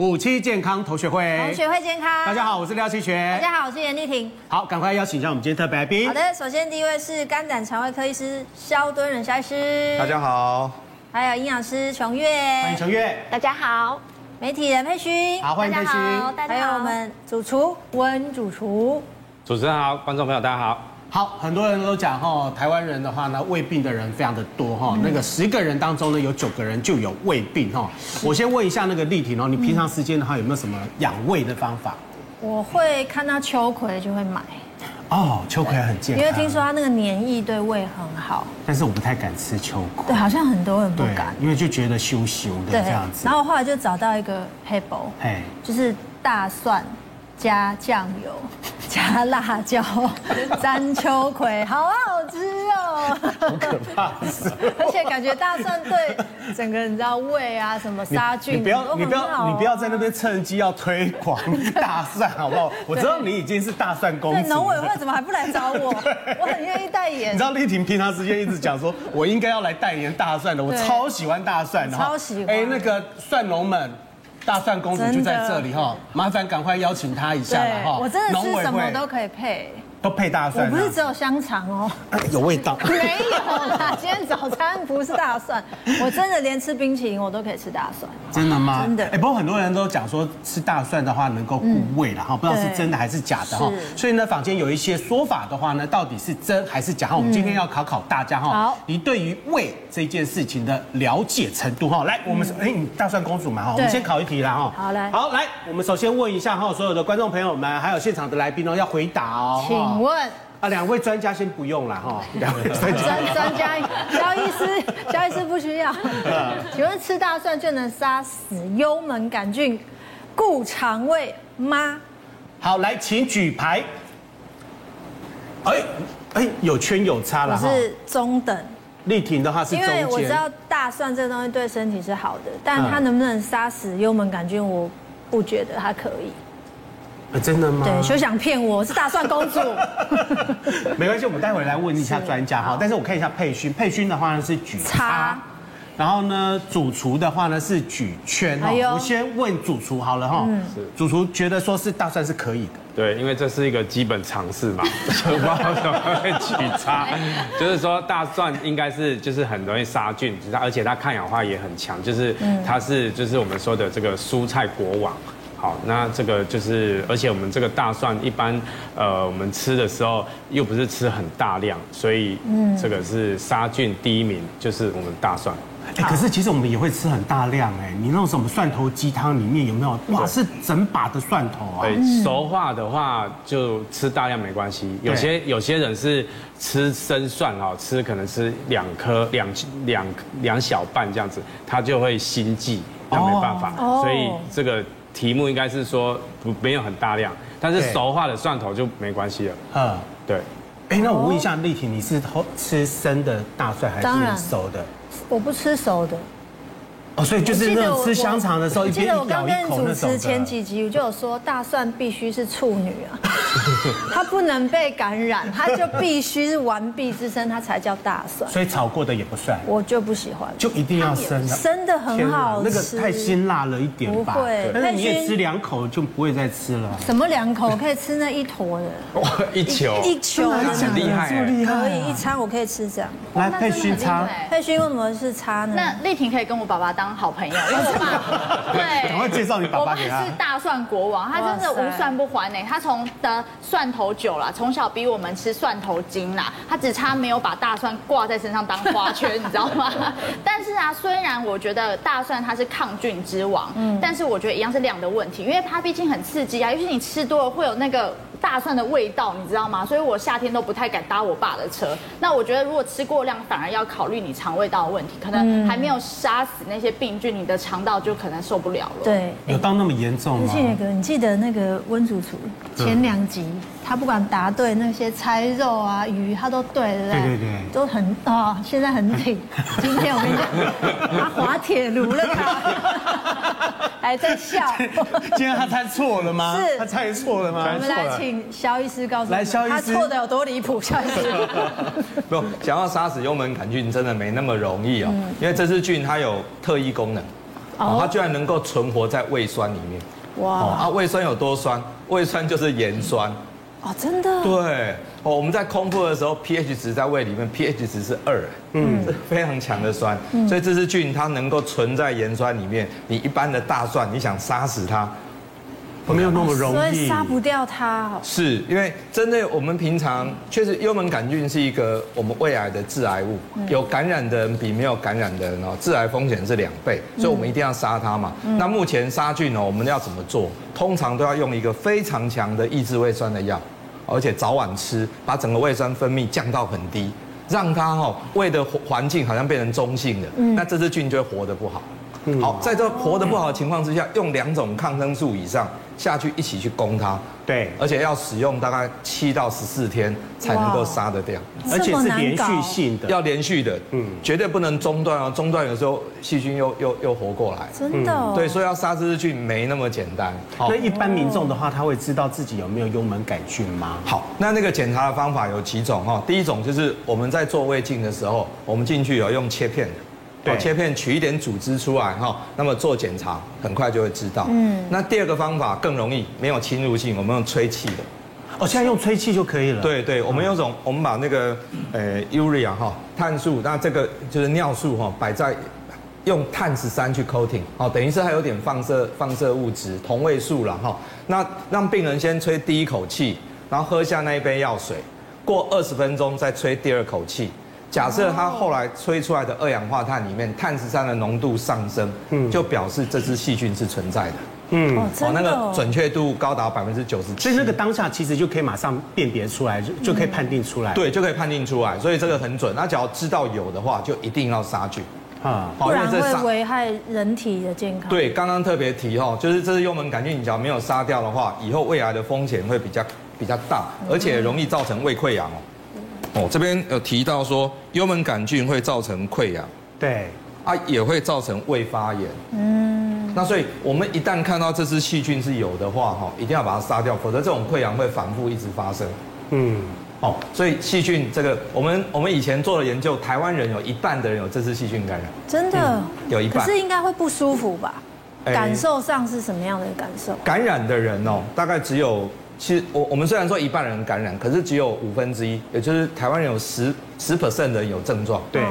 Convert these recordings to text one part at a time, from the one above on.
五期健康同学会，同学会健康。大家好，我是廖清学。大家好，我是严丽婷。好，赶快邀请一下我们今天特别来宾。好的，首先第一位是肝胆肠胃科医师肖敦仁肖医师。大家好。还有营养师琼月。欢迎琼月。大家好。媒体人佩勋。好，欢迎佩勋。大家好。还有我们主厨温主厨。主持人好，观众朋友大家好。好，很多人都讲哈，台湾人的话呢，胃病的人非常的多哈。那个十个人当中呢，有九个人就有胃病哈。我先问一下那个丽婷哦，你平常时间的话有没有什么养胃的方法？我会看到秋葵就会买。哦，秋葵很健康。因为听说它那个黏液对胃很好。但是我不太敢吃秋葵。对，好像很多人不敢，因为就觉得羞羞的这样子。然后后来就找到一个撇步，嘿，就是大蒜加酱油。加辣椒，沾秋葵，好好吃哦！好可怕，而且感觉大蒜对整个你知道胃啊什么杀菌，你不要你不要你不要在那边趁机要推广大蒜好不好？我知道你已经是大蒜公主。农委会怎么还不来找我？我很愿意代言。你知道丽婷平常时间一直讲说，我应该要来代言大蒜的，我超喜欢大蒜的，超喜欢。哎，那个蒜农们。大蒜公主就在这里哈，麻烦赶快邀请她一下了哈。我真的是什么都可以配。都配大蒜，我不是只有香肠哦，有味道。没有啦，今天早餐不是大蒜，我真的连吃冰淇淋我都可以吃大蒜。真的吗？真的。哎，不过很多人都讲说吃大蒜的话能够护胃了哈，不知道是真的还是假的哈。所以呢，坊间有一些说法的话呢，到底是真还是假？哈，我们今天要考考大家哈。好。你对于胃这件事情的了解程度哈，来，我们哎，你大蒜公主嘛哈，我们先考一题啦哈。好来。好来，我们首先问一下哈，所有的观众朋友们还有现场的来宾哦，要回答哦。请问。啊，两位专家先不用了哈，两位专家，专专家，肖医师，肖医师不需要。请问吃大蒜就能杀死幽门杆菌、顾肠胃吗？好，来，请举牌。哎哎，有圈有差了哈。我是中等。丽婷的话是。因为我知道大蒜这个东西对身体是好的，但它能不能杀死幽门杆菌，我不觉得它可以。真的吗？对，休想骗我，我是大蒜公主。没关系，我们待会来问一下专家哈。但是我看一下佩勋，佩勋的话呢是举叉，然后呢主厨的话呢是举圈哈。我先问主厨好了哈。是。主厨觉得说是大蒜是可以的。对，因为这是一个基本常识嘛。不知道怎么会举叉，就是说大蒜应该是就是很容易杀菌，它而且它抗氧化也很强，就是它是就是我们说的这个蔬菜国王。好，那这个就是，而且我们这个大蒜一般，呃，我们吃的时候又不是吃很大量，所以，嗯，这个是杀菌第一名，就是我们大蒜。哎，可是其实我们也会吃很大量哎，你那种什么蒜头鸡汤里面有没有？哇，是整把的蒜头啊。对，熟化的话就吃大量没关系。有些有些人是吃生蒜哦，吃可能吃两颗两两两小半这样子，他就会心悸，那没办法，所以这个。题目应该是说不没有很大量，但是熟化的蒜头就没关系了。嗯，对。哎，那我问一下丽婷，你是吃生的大蒜还是熟的？我不吃熟的。哦，所以就是那种吃香肠的时候，一边咬一口那种。记得我刚跟主持前几集我就有说，大蒜必须是处女啊，它不能被感染，它就必须是完璧之身，它才叫大蒜。所以炒过的也不算。我就不喜欢，就一定要生的。生的很好吃，那个太辛辣了一点吧？不会，但是你也吃两口就不会再吃了。什么两口？可以吃那一坨的。哇，一球一球很厉害，可以一餐我可以吃这样。来佩勋擦，佩勋为什么是擦呢？那丽婷可以跟我爸爸当好朋友。我爸对，赶快介绍你爸爸给他。我爸是大蒜国王，他真的无蒜不还呢。他从的蒜头酒啦，从小逼我们吃蒜头精啦，他只差没有把大蒜挂在身上当花圈，你知道吗？但是啊，虽然我觉得大蒜它是抗菌之王，嗯，但是我觉得一样是量的问题，因为它毕竟很刺激啊，尤其你吃多了会有那个。大蒜的味道，你知道吗？所以我夏天都不太敢搭我爸的车。那我觉得，如果吃过量，反而要考虑你肠胃道的问题，可能还没有杀死那些病菌，你的肠道就可能受不了了。对，有到那么严重吗？谢哥，你记得那个温主厨前两集，他不管答对那些菜肉啊鱼，他都对，对对？对对对，都很啊，现在很挺。今天我跟你讲，他滑铁卢了，他 还在笑。今天他猜错了吗？是，他猜错了吗？我们来请。萧医师告诉我来，萧医师，他错的有多离谱？肖医师，不用，想要杀死幽门杆菌真的没那么容易哦，因为这支菌它有特异功能，哦，它居然能够存活在胃酸里面。哇！啊，胃酸有多酸？胃酸就是盐酸。哦，真的？对。哦，我们在空腹的时候，pH 值在胃里面，pH 值是二，嗯，是非常强的酸。所以这支菌它能够存在盐酸里面。你一般的大蒜，你想杀死它？没有那么容易，所以杀不掉它。是因为针对我们平常确实幽门杆菌是一个我们胃癌的致癌物，有感染的人比没有感染的人哦，致癌风险是两倍，所以我们一定要杀它嘛。那目前杀菌呢，我们要怎么做？通常都要用一个非常强的抑制胃酸的药，而且早晚吃，把整个胃酸分泌降到很低，让它哦胃的环境好像变成中性的，那这只菌就会活得不好。好，在这活得不好的情况之下，用两种抗生素以上。下去一起去攻它，对，而且要使用大概七到十四天才能够杀得掉，而且是连续性的，要连续的，嗯，绝对不能中断哦，中断有时候细菌又又又活过来，真的，对，所以要杀这只菌没那么简单。那一般民众的话，他会知道自己有没有幽门杆菌吗？好，那那个检查的方法有几种哈，第一种就是我们在做胃镜的时候，我们进去有用切片的。对，切片取一点组织出来哈，那么做检查很快就会知道。嗯，那第二个方法更容易，没有侵入性，我们用吹气的。哦，现在用吹气就可以了。对对，我们用种，我们把那个呃 urea 哈碳素，那这个就是尿素哈，摆在用碳十三去 coating，哦，等于是还有点放射放射物质同位素了哈。那让病人先吹第一口气，然后喝下那一杯药水，过二十分钟再吹第二口气。假设它后来吹出来的二氧化碳里面碳十三的浓度上升，嗯，就表示这只细菌是存在的，嗯，哦，那个准确度高达百分之九十七，所以那个当下其实就可以马上辨别出来，就就可以判定出来，对，就可以判定出来，所以这个很准。那只要知道有的话，就一定要杀菌。啊，不然会危害人体的健康。对，刚刚特别提哦，就是这是幽门杆菌，你只要没有杀掉的话，以后胃癌的风险会比较比较大，而且容易造成胃溃疡哦。哦，这边有提到说幽门杆菌会造成溃疡，对，啊也会造成胃发炎，嗯，那所以我们一旦看到这只细菌是有的话，哈，一定要把它杀掉，否则这种溃疡会反复一直发生，嗯，哦，所以细菌这个，我们我们以前做了研究，台湾人有一半的人有这只细菌感染，真的，嗯，有一半，可是应该会不舒服吧？感受上是什么样的感受？感染的人哦，大概只有。其实我我们虽然说一半人感染，可是只有五分之一，也就是台湾人有十十 percent 的人有症状。对。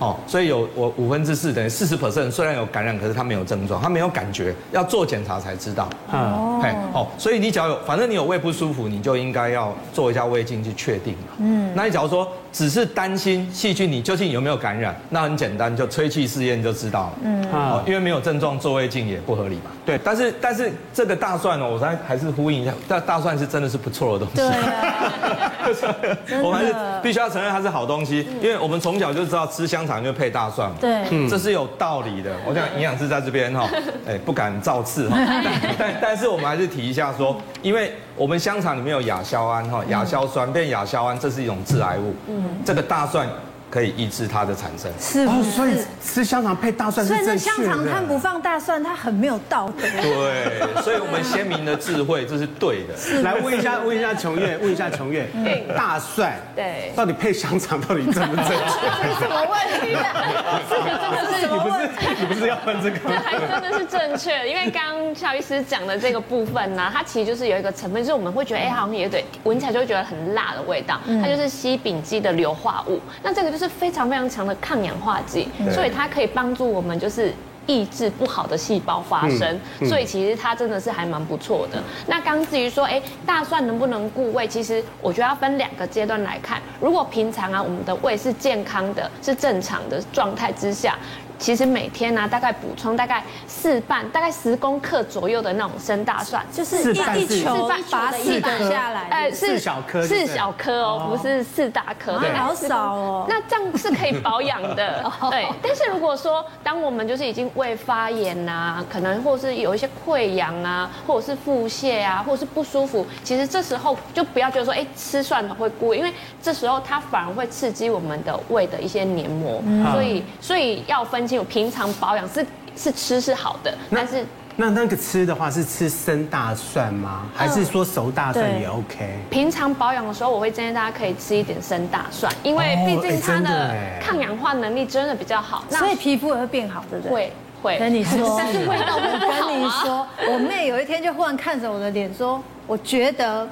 哦，所以有我五分之四等于四十 percent，虽然有感染，可是他没有症状，他没有感觉，要做检查才知道。嗯，嘿，哦，所以你只要有，反正你有胃不舒服，你就应该要做一下胃镜去确定。嗯，那你假如说只是担心细菌，你究竟有没有感染？那很简单，就吹气试验就知道了。嗯，哦，因为没有症状做胃镜也不合理嘛。对，但是但是这个大蒜呢，我再还是呼应一下，大大蒜是真的是不错的东西。对啊，我们还是必须要承认它是好东西，因为我们从小就知道吃香。肠就配大蒜嘛，对，这是有道理的。我想营养师在这边哈，哎，不敢造次哈，但但是我们还是提一下说，因为我们香肠里面有亚硝胺哈，亚硝酸变亚硝胺，这是一种致癌物，嗯，这个大蒜。可以抑制它的产生，是哦，所以吃香肠配大蒜是正确的。所以那香肠它不放大蒜，它很没有道德。对，所以我们鲜明的智慧，这是对的。来问一下，问一下琼月，问一下琼月，大蒜对，到底配香肠到底正不正确？这是什么问题啊？这个真的是什么问题？你不是要问这个？这还真的是正确，因为刚刚萧医师讲的这个部分呢，它其实就是有一个成分，就是我们会觉得，哎，好像也对，闻起来就会觉得很辣的味道，它就是西丙基的硫化物。那这个就是非常非常强的抗氧化剂，所以它可以帮助我们就是抑制不好的细胞发生，所以其实它真的是还蛮不错的。那刚至于说，哎，大蒜能不能固胃？其实我觉得要分两个阶段来看。如果平常啊，我们的胃是健康的，是正常的状态之下。其实每天呢、啊，大概补充大概四瓣，大概十公克左右的那种生大蒜，就是一一球把四个下来，哎，四小颗，四小颗哦，不是四大颗，对，好少哦。那这样是可以保养的，对。但是如果说，当我们就是已经胃发炎呐、啊，可能或是有一些溃疡啊，或者是腹泻啊，或者是不舒服，其实这时候就不要觉得说，哎，吃蒜头会过，因为这时候它反而会刺激我们的胃的一些黏膜，所以所以要分。平常保养是是吃是好的，但是那那个吃的话是吃生大蒜吗？还是说熟大蒜也 OK？平常保养的时候，我会建议大家可以吃一点生大蒜，因为毕竟它的抗氧化能力真的比较好，那所以皮肤也会变好，对不对？会。会跟你说，但是味道不好啊。跟你说，我妹有一天就忽然看着我的脸说：“我觉得。”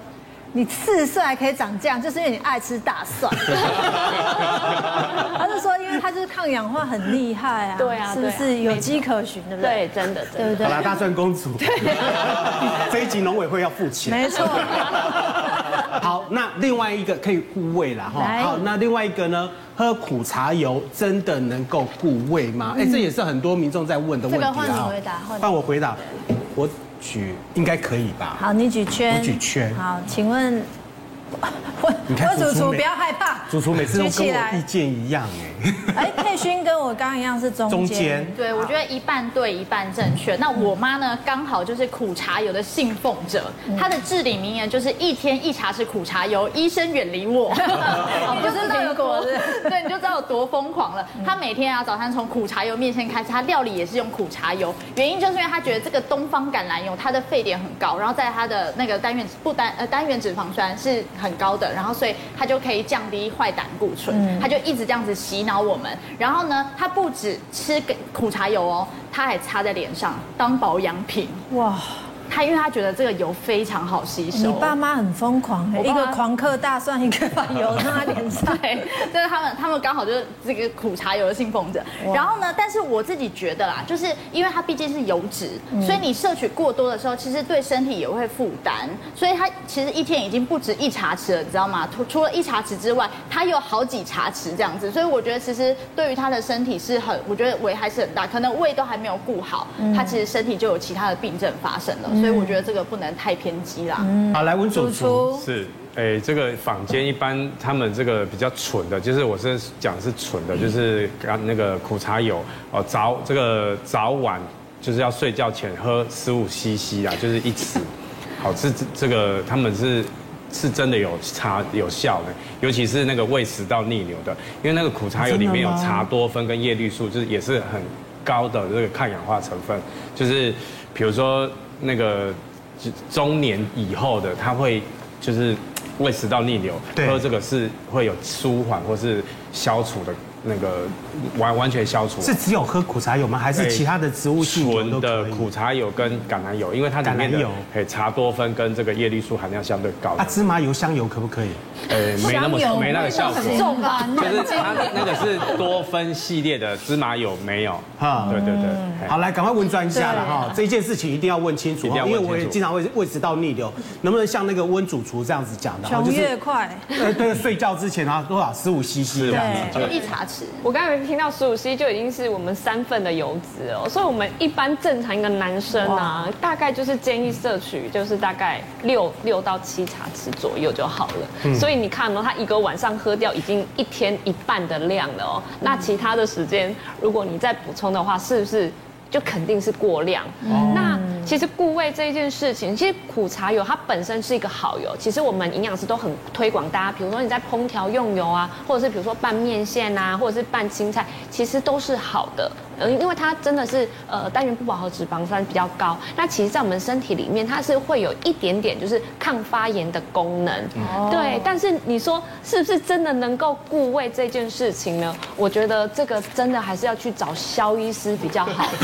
你四十岁还可以长这样，就是因为你爱吃大蒜。他是说，因为他就是抗氧化很厉害啊。对啊，是不是有迹可循，对不对？对，真的，对不对？好啦，大蒜公主。对。这一集农委会要付钱。没错。好，那另外一个可以护胃啦，哈。好，那另外一个呢？喝苦茶油真的能够护胃吗？哎，这也是很多民众在问的问题啊。这个换你回答，换我回答。我。举应该可以吧？好，你举圈。我举圈。好，请问，你看主厨不要害怕，主厨每次都跟我意见一样哎。哎，佩勋跟我刚刚一样是中间。中间。对，我觉得一半对，一半正确。那我妈呢，刚好就是苦茶油的信奉者，她的至理名言就是一天一茶是苦茶油，医生远离我。你就知道有多，对，你就知道有多疯狂了。她每天啊，早餐从苦茶油面线开始，她料理也是用苦茶油，原因就是因为她觉得这个东方橄榄油它的沸点很高，然后在它的那个单元不单呃单元脂肪酸是很高的，然后所以它就可以降低坏胆固醇，它就一直这样子洗脑我们。然后呢，他不止吃苦茶油哦，他还擦在脸上当保养品。哇！他因为他觉得这个油非常好吸收。你爸妈很疯狂，一个狂嗑大蒜，一个把油 擦在脸上。对，就是他们，他们刚好就是这个苦茶油的信奉者。然后呢，但是我自己觉得啦，就是因为它毕竟是油脂，所以你摄取过多的时候，其实对身体也会负担。所以它其实一天已经不止一茶匙了，你知道吗？除除了一茶匙之外，它有好几茶匙这样子。所以我觉得其实对于他的身体是很，我觉得危害是很大。可能胃都还没有顾好，他其实身体就有其他的病症发生了。所以我觉得这个不能太偏激啦。嗯，好，来文主厨是，哎，这个坊间一般他们这个比较蠢的，就是我是讲是蠢的，就是刚那个苦茶油哦，早这个早晚就是要睡觉前喝十五 CC 啊，就是一匙。好，这这这个他们是是真的有茶有效的，尤其是那个胃食道逆流的，因为那个苦茶油里面有茶多酚跟叶绿素，就是也是很高的这个抗氧化成分，就是比如说。那个中年以后的，他会就是胃食道逆流，喝这个是会有舒缓或是消除的。那个完完全消除，是只有喝苦茶油吗？还是其他的植物性纯的苦茶油跟橄榄油？因为它里面的哎茶多酚跟这个叶绿素含量相对高。啊，芝麻油、香油可不可以？呃，没那么没那个效果。重吧？就是它那个是多酚系列的芝麻油没有。哈，对对对。好，来赶快问专家了哈，这件事情一定要问清楚，因为我也经常会胃食道逆流，能不能像那个温主厨这样子讲的？穷越快。对对，睡觉之前啊多少十五 CC 这样子，就一茶匙。我刚才听到十五 C 就已经是我们三份的油脂哦，所以我们一般正常一个男生啊，大概就是建议摄取就是大概六六到七茶匙左右就好了。所以你看哦，他一个晚上喝掉已经一天一半的量了哦，那其他的时间如果你再补充的话，是不是？就肯定是过量。嗯、那其实固胃这一件事情，其实苦茶油它本身是一个好油。其实我们营养师都很推广大家，比如说你在烹调用油啊，或者是比如说拌面线啊，或者是拌青菜，其实都是好的。呃，因为它真的是呃单元不饱和脂肪酸比较高，那其实，在我们身体里面，它是会有一点点就是抗发炎的功能。哦。对，但是你说是不是真的能够固胃这件事情呢？我觉得这个真的还是要去找肖医师比较好。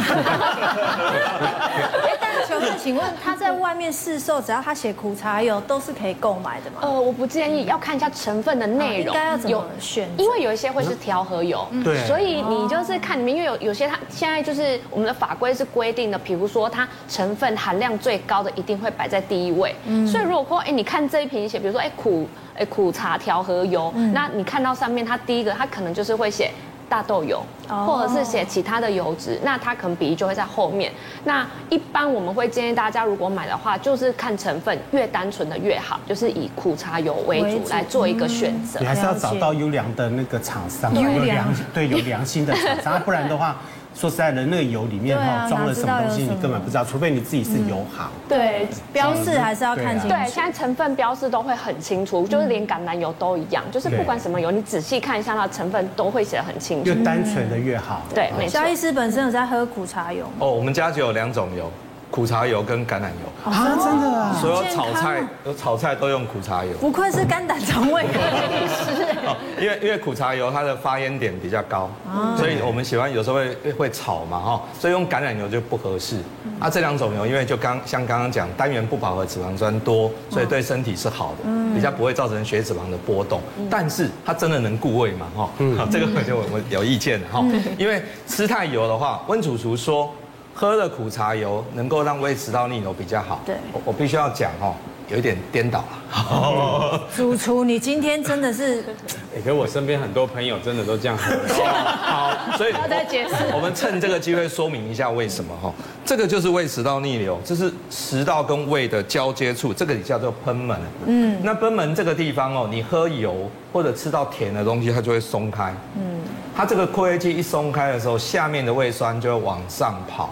哎，但是求问，请问他在外面市售，只要他写苦茶油，都是可以购买的吗？呃，我不建议，要看一下成分的内容。应该要怎么选？因为有一些会是调和油，对，所以你就是看里面，因为有有些。它现在就是我们的法规是规定的，比如说它成分含量最高的一定会摆在第一位。嗯，所以如果说，哎，你看这一瓶写，比如说，哎，苦，哎，苦茶调和油，嗯，那你看到上面它第一个，它可能就是会写。大豆油，或者是写其他的油脂，那它可能比例就会在后面。那一般我们会建议大家，如果买的话，就是看成分越单纯的越好，就是以苦茶油为主来做一个选择。你还是要找到优良的那个厂商，有良对有良心的厂商，不然的话。说实在的，那个油里面哈装了什么东西，你根本不知道，除非你自己是油行。对，标示还是要看清楚。对，现在成分标示都会很清楚，就是连橄榄油都一样，就是不管什么油，你仔细看一下它的成分都会写得很清楚。越单纯的越好。对，没错。肖医师本身有在喝苦茶油哦，我们家就有两种油。苦茶油跟橄榄油啊，真的啊！所有炒菜有炒菜都用苦茶油，不愧是肝胆肠胃科医师。因为因为苦茶油它的发烟点比较高，所以我们喜欢有时候会会炒嘛哈，所以用橄榄油就不合适。啊，这两种油因为就刚像刚刚讲，单元不饱和脂肪酸多，所以对身体是好的，比较不会造成血脂肪的波动。但是它真的能固胃嘛哈？好，这个我就我有意见哈，因为吃太油的话，温主厨说喝了苦茶油能够让胃食道逆流比较好。对，我我必须要讲哈。有一点颠倒了。主厨，你今天真的是 哎，可是我身边很多朋友真的都这样。好，所以要再解释。我们趁这个机会说明一下为什么哈。这个就是胃食道逆流，这是食道跟胃的交接处，这个也叫做贲门。嗯，那贲门这个地方哦，你喝油或者吃到甜的东西，它就会松开。嗯，它这个括约肌一松开的时候，下面的胃酸就会往上跑。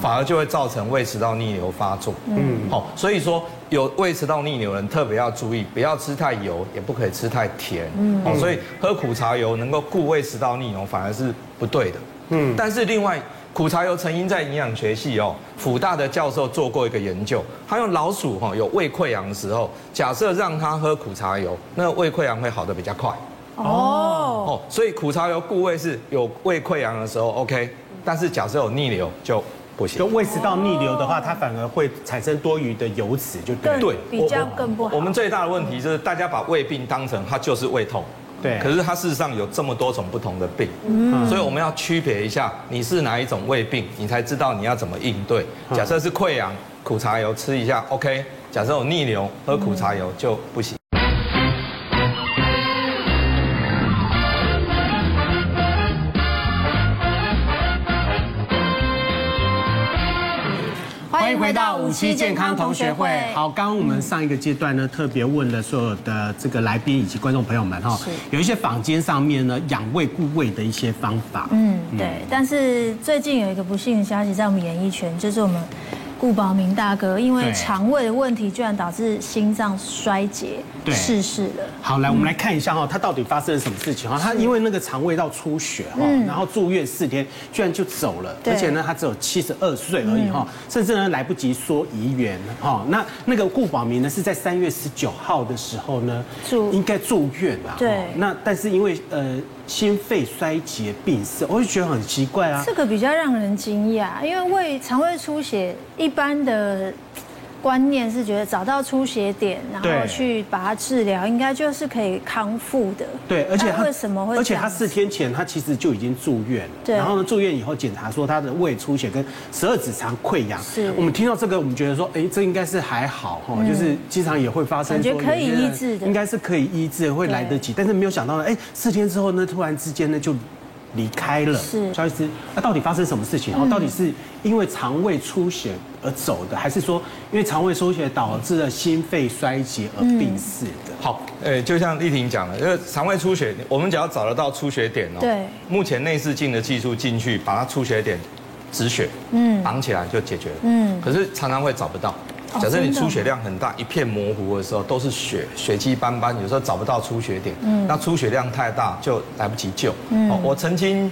反而就会造成胃食道逆流发作。嗯，好，所以说有胃食道逆流的人特别要注意，不要吃太油，也不可以吃太甜。嗯，哦，所以喝苦茶油能够固胃食道逆流，反而是不对的。嗯，但是另外，苦茶油曾经在营养学系哦，辅大的教授做过一个研究，他用老鼠哈有胃溃疡的时候，假设让他喝苦茶油，那胃溃疡会好的比较快。哦，哦，所以苦茶油固胃是有胃溃疡的时候 OK，但是假设有逆流就。就胃食道逆流的话，它反而会产生多余的油脂，就对。对，比较更不好。我们最大的问题就是大家把胃病当成它就是胃痛，对。可是它事实上有这么多种不同的病，嗯。所以我们要区别一下，你是哪一种胃病，你才知道你要怎么应对。假设是溃疡，苦茶油吃一下 OK。假设有逆流，喝苦茶油就不行。期健康同学会，好，刚刚我们上一个阶段呢，特别问了所有的这个来宾以及观众朋友们哈，有一些坊间上面呢养胃固胃的一些方法，嗯，对，但是最近有一个不幸的消息在我们演艺圈，就是我们。顾宝明大哥因为肠胃的问题，居然导致心脏衰竭，逝世了。好，来我们来看一下哈，他到底发生了什么事情哈？他因为那个肠胃道出血哈，然后住院四天，居然就走了，而且呢，他只有七十二岁而已哈，甚至呢来不及说遗言哈。那那个顾宝明呢是在三月十九号的时候呢住应该住院了，对。那但是因为呃。心肺衰竭病死，我就觉得很奇怪啊。这个比较让人惊讶，因为胃肠胃出血一般的。观念是觉得找到出血点，然后去把它治疗，应该就是可以康复的。对，而且他为什么会？而且他四天前他其实就已经住院了。对。然后呢，住院以后检查说他的胃出血跟十二指肠溃疡。是。我们听到这个，我们觉得说，哎，这应该是还好哈，就是经常也会发生。感觉可以医治的。应该是可以医治，会来得及。但是没有想到呢，哎，四天之后呢，突然之间呢就。离开了，是。肖医师，那到底发生什么事情？然后，到底是因为肠胃出血而走的，还是说因为肠胃出血导致了心肺衰竭而病逝的？好，诶，就像丽婷讲的，因为肠胃出血，我们只要找得到出血点哦，对，目前内视镜的技术进去把它出血点止血，嗯，绑起来就解决了，嗯，可是常常会找不到。假设你出血量很大，一片模糊的时候都是血，血迹斑斑，有时候找不到出血点。嗯，那出血量太大就来不及救。嗯，我曾经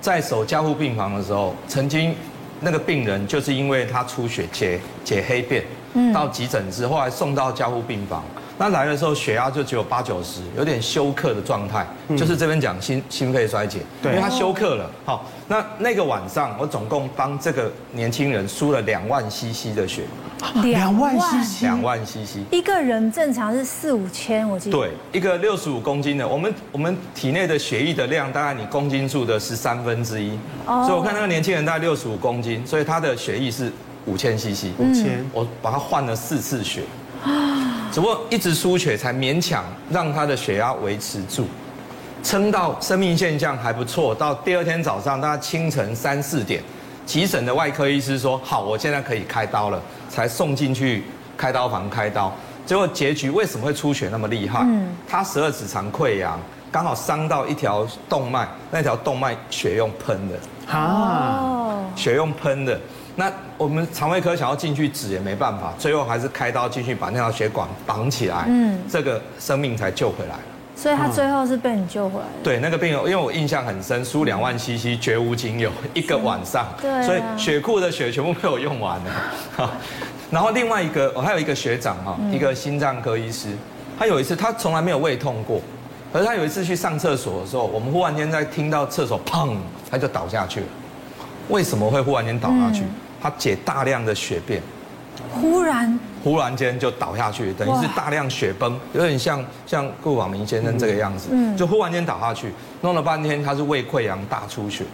在守加护病房的时候，曾经那个病人就是因为他出血解解黑便，嗯，到急诊之后，后来送到加护病房。那来的时候血压就只有八九十，有点休克的状态，就是这边讲心心肺衰竭，对，因为他休克了。好，那那个晚上我总共帮这个年轻人输了两万 CC 的血。两万 CC，两万 CC，一个人正常是四五千，我记得。对，一个六十五公斤的，我们我们体内的血液的量大概你公斤数的十三分之一，所以我看那个年轻人大概六十五公斤，所以他的血液是五千 CC，五千，我把他换了四次血，只不过一直输血才勉强让他的血压维持住，撑到生命现象还不错，到第二天早上大概清晨三四点。急诊的外科医师说：“好，我现在可以开刀了。”才送进去开刀房开刀，结果结局为什么会出血那么厉害？嗯，他十二指肠溃疡，刚好伤到一条动脉，那条动脉血用喷的啊，血用喷的。那我们肠胃科想要进去止也没办法，最后还是开刀进去把那条血管绑起来，嗯，这个生命才救回来。所以他最后是被你救回来的。对，那个病人，因为我印象很深，输两万 CC 绝无仅有，一个晚上，对，所以血库的血全部被我用完了。然后另外一个，我还有一个学长哈，一个心脏科医师，他有一次他从来没有胃痛过，可是他有一次去上厕所的时候，我们忽然间在听到厕所砰，他就倒下去了。为什么会忽然间倒下去？他解大量的血便，忽然忽然间就倒下去，等于是大量血崩，有点像像顾广明先生这个样子，嗯，就忽然间倒下去，弄了半天他是胃溃疡大出血，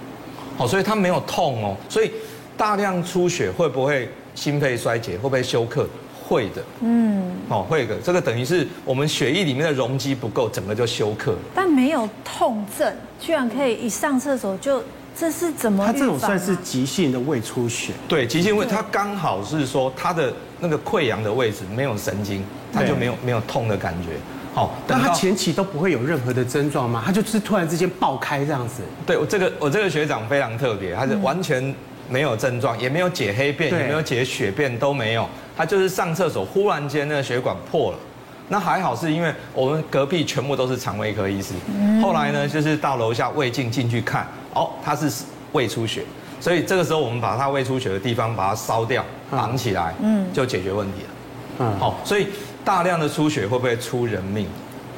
哦，所以他没有痛哦，所以大量出血会不会心肺衰竭？会不会休克？会的，嗯，哦，会的，这个等于是我们血液里面的容积不够，整个就休克。但没有痛症，居然可以一上厕所就。这是怎么？他这种算是急性的胃出血。对，急性胃，他刚好是说他的那个溃疡的位置没有神经，他就没有没有痛的感觉。好，但他前期都不会有任何的症状吗？他就是突然之间爆开这样子。对，我这个我这个学长非常特别，他是完全没有症状，也没有解黑便，也没有解血便都没有，他就是上厕所忽然间那个血管破了。那还好，是因为我们隔壁全部都是肠胃科医师。后来呢，就是到楼下胃镜进去看，哦，他是胃出血，所以这个时候我们把他胃出血的地方把它烧掉，绑起来，嗯，就解决问题了。嗯，好，所以大量的出血会不会出人命？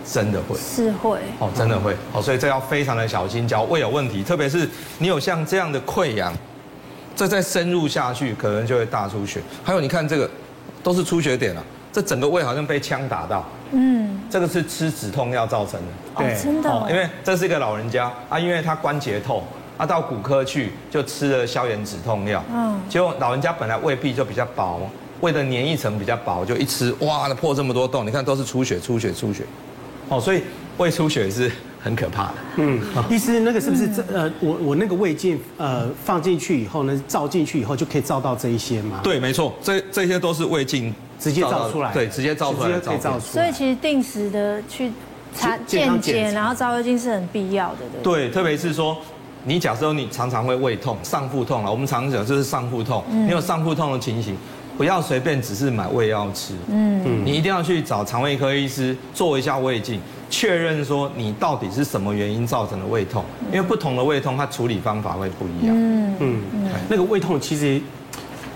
真的会，是会。哦，真的会。哦，所以这要非常的小心，只要胃有问题，特别是你有像这样的溃疡，这再深入下去，可能就会大出血。还有，你看这个，都是出血点了。这整个胃好像被枪打到，嗯，这个是吃止痛药造成的，对，真的，因为这是一个老人家啊，因为他关节痛，啊，到骨科去就吃了消炎止痛药，嗯，结果老人家本来胃壁就比较薄，胃的粘液层比较薄，就一吃，哇，破这么多洞，你看都是出血，出血，出血，哦，所以胃出血是很可怕的，嗯，医师那个是不是这呃，我我那个胃镜呃放进去以后呢，照进去以后就可以照到这一些吗？对，没错，这这些都是胃镜。直接照出来，对，直接照出来，直接可以照出来。所以其实定时的去查健检，然后照胃镜是很必要的，对。对，特别是说，你假设你常常会胃痛、上腹痛啊，我们常讲就是上腹痛，你有上腹痛的情形，不要随便只是买胃药吃，嗯，你一定要去找肠胃科医师做一下胃镜，确认说你到底是什么原因造成的胃痛，因为不同的胃痛，它处理方法会不一样。嗯嗯，那个胃痛其实。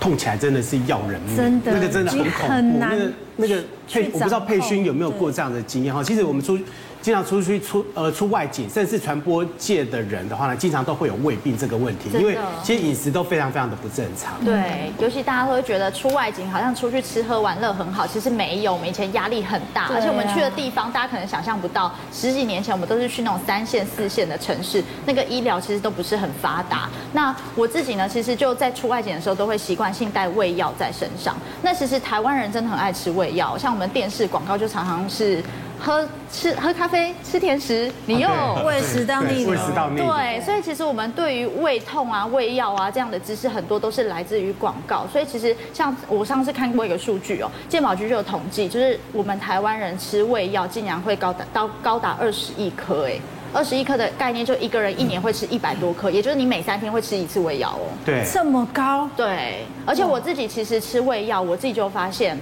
痛起来真的是要人命，真的，那个真的很恐怖。那个那个佩，我不知道佩勋有没有过这样的经验哈。其实我们出。经常出去出呃出外景，甚至传播界的人的话呢，经常都会有胃病这个问题，因为其实饮食都非常非常的不正常。对，尤其大家都会觉得出外景好像出去吃喝玩乐很好，其实没有，我们以前压力很大，而且我们去的地方大家可能想象不到，十几年前我们都是去那种三线四线的城市，那个医疗其实都不是很发达。那我自己呢，其实就在出外景的时候都会习惯性带胃药在身上。那其实台湾人真的很爱吃胃药，像我们电视广告就常常是。喝吃喝咖啡吃甜食，你又胃食道逆流。胃食道逆流。对，所以其实我们对于胃痛啊、胃药啊这样的知识，很多都是来自于广告。所以其实像我上次看过一个数据哦，健保局就有统计，就是我们台湾人吃胃药竟然会高达到高达二十亿颗哎，二十亿颗的概念就一个人一年会吃一百多颗，也就是你每三天会吃一次胃药哦。对，这么高。对，而且我自己其实吃胃药，我自己就发现。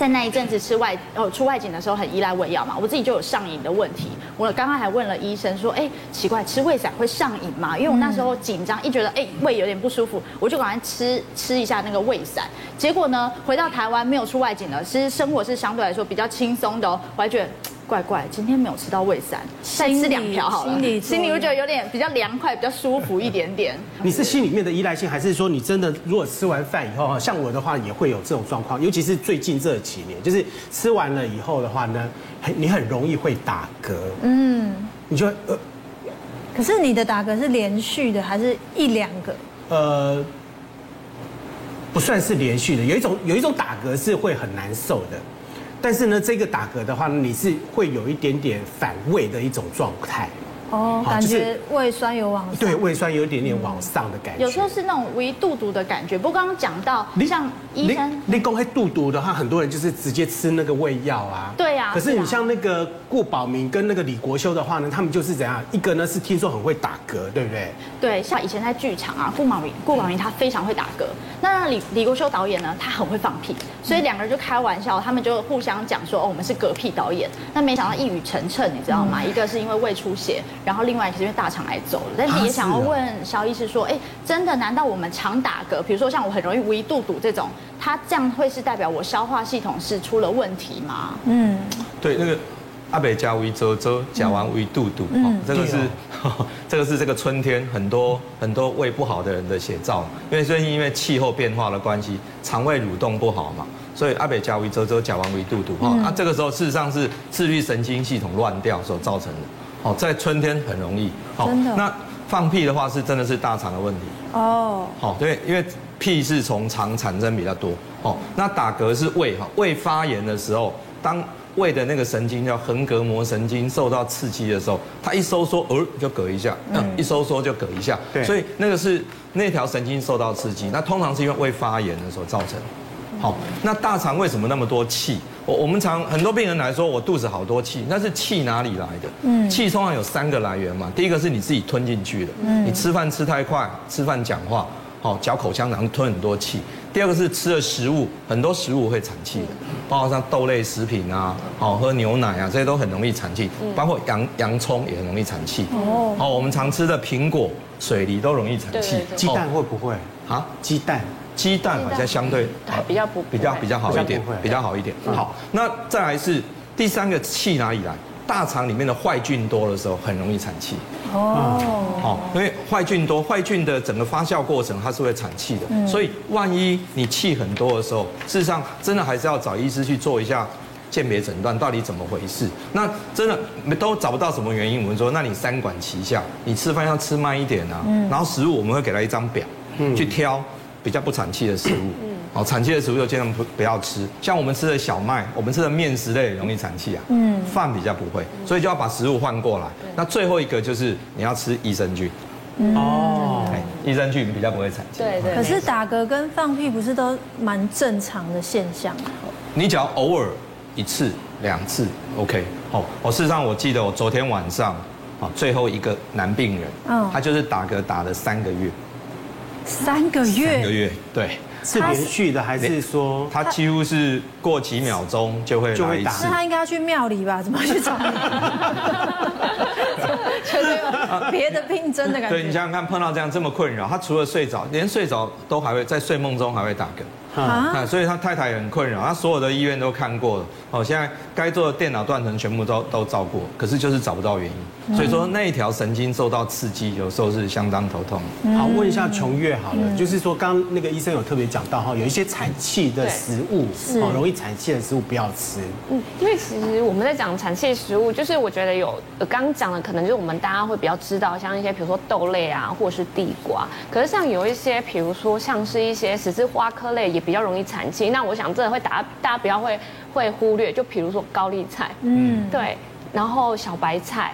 在那一阵子吃外哦出外景的时候很依赖胃药嘛，我自己就有上瘾的问题。我刚刚还问了医生说，哎，奇怪，吃胃散会上瘾吗？因为我那时候紧张，一觉得哎胃有点不舒服，我就赶快吃吃一下那个胃散。结果呢，回到台湾没有出外景了，其实生活是相对来说比较轻松的哦，我还觉得。怪怪，今天没有吃到胃散，再吃两条好了。心里心里会觉得有点比较凉快，比较舒服一点点。你是心里面的依赖性，还是说你真的如果吃完饭以后，像我的话也会有这种状况？尤其是最近这几年，就是吃完了以后的话呢，你很容易会打嗝。嗯，你就呃，可是你的打嗝是连续的，还是一两个？呃，不算是连续的，有一种有一种打嗝是会很难受的。但是呢，这个打嗝的话，你是会有一点点反胃的一种状态。哦，感觉胃酸有往上，对，胃酸有一点点往上的感觉。有时候是那种微肚肚的感觉。不过刚刚讲到，你像医生，你讲黑肚肚的话，很多人就是直接吃那个胃药啊。对啊。可是你像那个顾宝明跟那个李国修的话呢，他们就是怎样？一个呢是听说很会打嗝，对不对？对，像以前在剧场啊，顾宝明，顾宝明他非常会打嗝。那李李国修导演呢，他很会放屁，所以两个人就开玩笑，他们就互相讲说，哦，我们是嗝屁导演。那没想到一语成谶，你知道吗？一个是因为胃出血。然后另外是因为大肠癌走了，但是也想要问肖医师说，哎，真的？难道我们常打嗝，比如说像我很容易胃肚肚这种，它这样会是代表我消化系统是出了问题吗？嗯，对，那个阿北加维周周，甲完维肚肚，嗯，这个是，这个是这个春天很多很多胃不好的人的写照，因为最近因为气候变化的关系，肠胃蠕动不好嘛，所以阿北加维周周，甲完维肚肚，哈，啊，这个时候事实上是自律神经系统乱掉所造成的，哦，在春天很容易，真的，那放屁的话是真的是大肠的问题，哦，好，对，因为屁是从肠产生比较多，哦，那打嗝是胃哈，胃发炎的时候，当胃的那个神经叫横膈膜神经受到刺激的时候，它一收缩，呃，就嗝一下，嗯，一收缩就嗝一下，对，所以那个是那条神经受到刺激，那通常是因为胃发炎的时候造成。好，那大肠为什么那么多气？我我们常很多病人来说，我肚子好多气，那是气哪里来的？嗯，气通常有三个来源嘛，第一个是你自己吞进去的，嗯，你吃饭吃太快，吃饭讲话，好嚼口香糖吞很多气。第二个是吃的食物，很多食物会产气的，包括像豆类食品啊，好喝牛奶啊，这些都很容易产气，包括洋洋葱也很容易产气。哦，好，我们常吃的苹果、水梨都容易产气。鸡蛋会不会？啊，鸡蛋，鸡蛋好像相对比较不比较比较好一点，比较好一点。好，那再来是第三个气哪里来？大肠里面的坏菌多的时候，很容易产气。哦，好，因为坏菌多，坏菌的整个发酵过程它是会产气的。所以万一你气很多的时候，事实上真的还是要找医师去做一下鉴别诊断，到底怎么回事？那真的都找不到什么原因，我们说，那你三管齐下，你吃饭要吃慢一点啊。然后食物我们会给他一张表，去挑比较不产气的食物。嗯哦，产气的食物就尽量不不要吃，像我们吃的小麦，我们吃的面食类容易产气啊。嗯，饭比较不会，所以就要把食物换过来。那最后一个就是你要吃益生菌。哦，益生菌比较不会产气。对对。可是打嗝跟放屁不是都蛮正常的现象？你只要偶尔一次两次，OK。哦，我事实上我记得我昨天晚上，啊，最后一个男病人，嗯，他就是打嗝打了三个月。三个月。三个月，对。是连续的还是说他几乎是过几秒钟就会就会打？那他应该要去庙里吧？怎么去找？绝对有别的病症的感觉。对，你想想看，碰到这样这么困扰，他除了睡着，连睡着都还会在睡梦中还会打嗝。啊，所以他太太也很困扰，他所有的医院都看过了，哦，现在该做的电脑断层全部都都照过，可是就是找不到原因，所以说那一条神经受到刺激，有时候是相当头痛。好，问一下琼月好了，就是说刚刚那个医生有特别讲到哈，有一些产气的食物，哦，容易产气的食物不要吃。嗯，因为其实我们在讲产气食物，就是我觉得有刚刚讲的，可能就是我们大家会比较知道，像一些比如说豆类啊，或者是地瓜，可是像有一些，比如说像是一些十字花科类。比较容易产气，那我想这会打大家不要会会忽略，就比如说高丽菜，嗯，对，然后小白菜。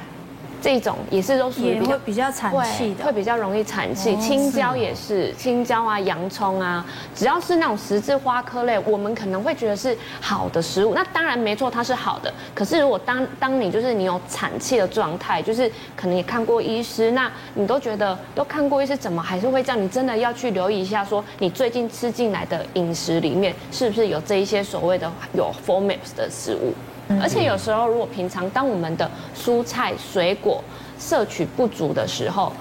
这种也是都属于比较比较产气的，会比较容易产气。青椒也是，青椒啊、洋葱啊，只要是那种十字花科类，我们可能会觉得是好的食物。那当然没错，它是好的。可是如果当当你就是你有产气的状态，就是可能也看过医师，那你都觉得都看过医师，怎么还是会这样？你真的要去留意一下，说你最近吃进来的饮食里面是不是有这一些所谓的有 f o r m a p s 的食物。而且有时候，如果平常当我们的蔬菜水果摄取不足的时候，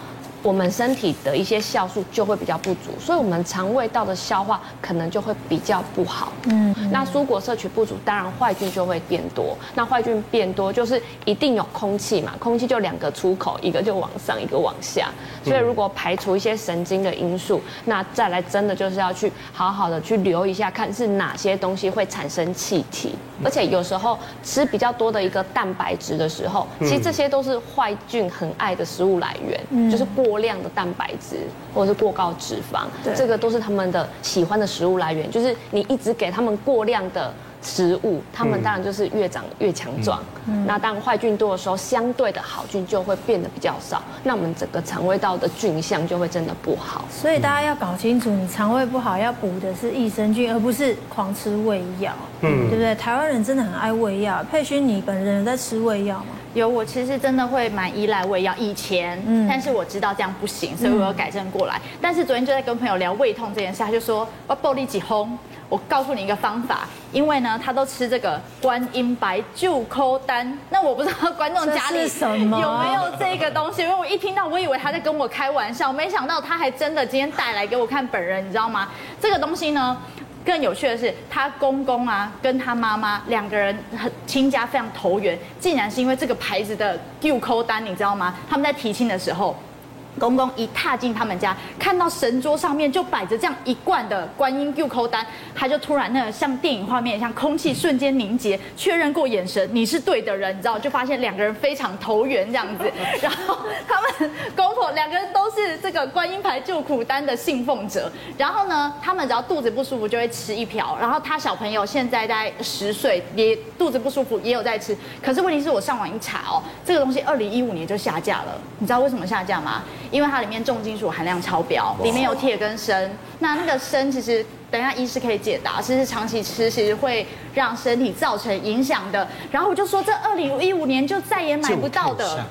我们身体的一些酵素就会比较不足，所以我们肠胃道的消化可能就会比较不好。嗯，那蔬果摄取不足，当然坏菌就会变多。那坏菌变多，就是一定有空气嘛，空气就两个出口，一个就往上，一个往下。所以如果排除一些神经的因素，那再来真的就是要去好好的去留一下，看是哪些东西会产生气体。而且有时候吃比较多的一个蛋白质的时候，其实这些都是坏菌很爱的食物来源，就是过。过量的蛋白质或者是过高脂肪，这个都是他们的喜欢的食物来源。就是你一直给他们过量的。食物，他们当然就是越长越强壮。嗯、那当坏菌多的时候，相对的好菌就会变得比较少。那我们整个肠胃道的菌相就会真的不好。所以大家要搞清楚，你肠胃不好要补的是益生菌，而不是狂吃胃药。嗯，对不对？台湾人真的很爱胃药。佩勋，你本人在吃胃药吗？有，我其实真的会蛮依赖胃药。以前，嗯，但是我知道这样不行，所以我有改正过来。嗯、但是昨天就在跟朋友聊胃痛这件事，他就说我暴力几轰。我告诉你一个方法，因为呢，他都吃这个观音白就扣丹。那我不知道观众家里有没有这个东西，因为我一听到，我以为他在跟我开玩笑，没想到他还真的今天带来给我看本人，你知道吗？这个东西呢，更有趣的是，他公公啊跟他妈妈两个人很亲家，非常投缘，竟然是因为这个牌子的旧扣单，你知道吗？他们在提亲的时候。公公一踏进他们家，看到神桌上面就摆着这样一罐的观音救苦丹，他就突然那个像电影画面，像空气瞬间凝结，确认过眼神，你是对的人，你知道，就发现两个人非常投缘这样子。然后他们公婆两个人都是这个观音牌救苦丹的信奉者。然后呢，他们只要肚子不舒服就会吃一瓢。然后他小朋友现在大概十岁，也肚子不舒服也有在吃。可是问题是我上网一查哦，这个东西二零一五年就下架了。你知道为什么下架吗？因为它里面重金属含量超标，里面有铁跟砷。那那个砷其实等一下医师可以解答，其实长期吃其实会让身体造成影响的。然后我就说这二零一五年就再也买不到的。